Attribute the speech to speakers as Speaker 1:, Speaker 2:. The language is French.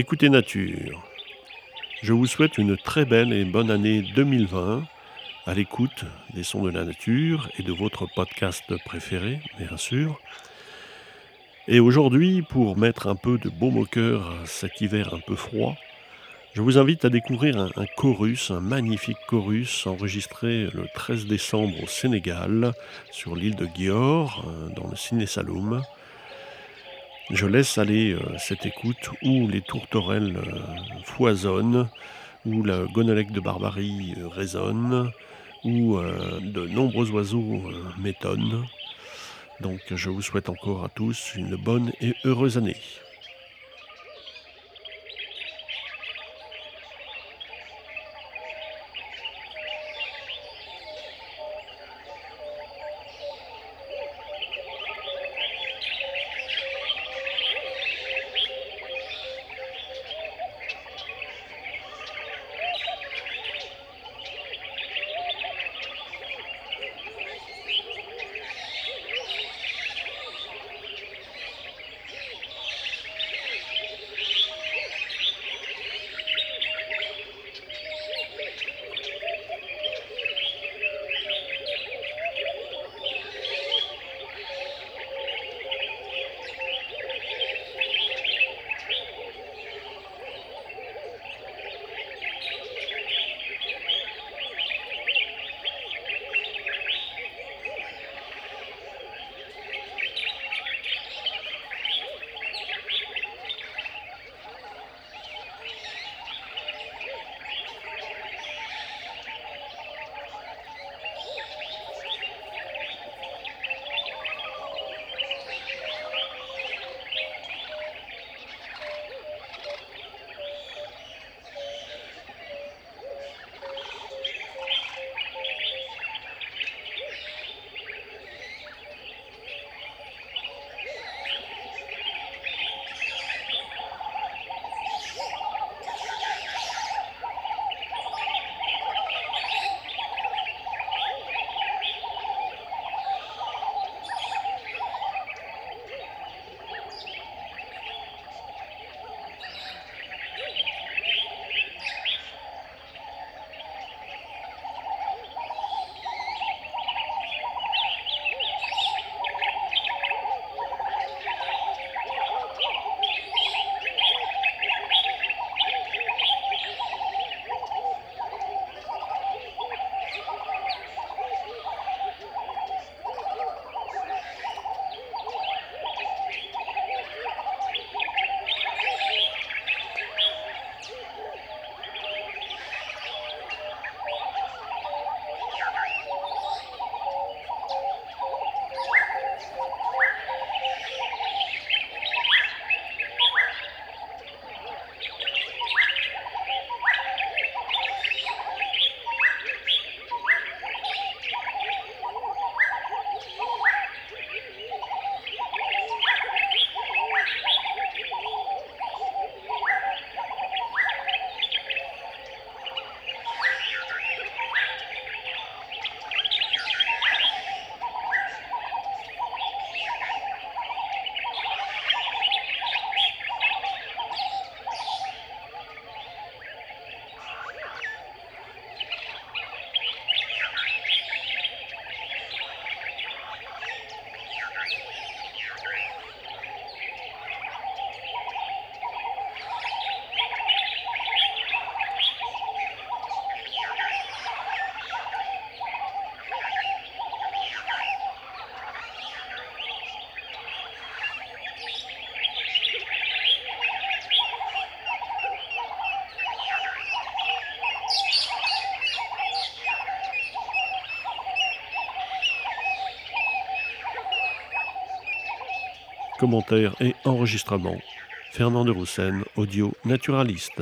Speaker 1: Écoutez Nature. Je vous souhaite une très belle et bonne année 2020 à l'écoute des sons de la nature et de votre podcast préféré, bien sûr. Et aujourd'hui, pour mettre un peu de baume au cœur à cet hiver un peu froid, je vous invite à découvrir un, chorus, un magnifique chorus enregistré le 13 décembre au Sénégal, sur l'île de Gior, euh, dans le Ciné Saloum. Je laisse aller euh, cette écoute où les tourterelles euh, foisonnent, où la gonolec de Barbarie euh, résonne, où de nombreux oiseaux m'étonnent. Donc je vous souhaite encore à tous une bonne et heureuse année. Commentaires et enregistrements. Fernand de Roussen, audio naturaliste.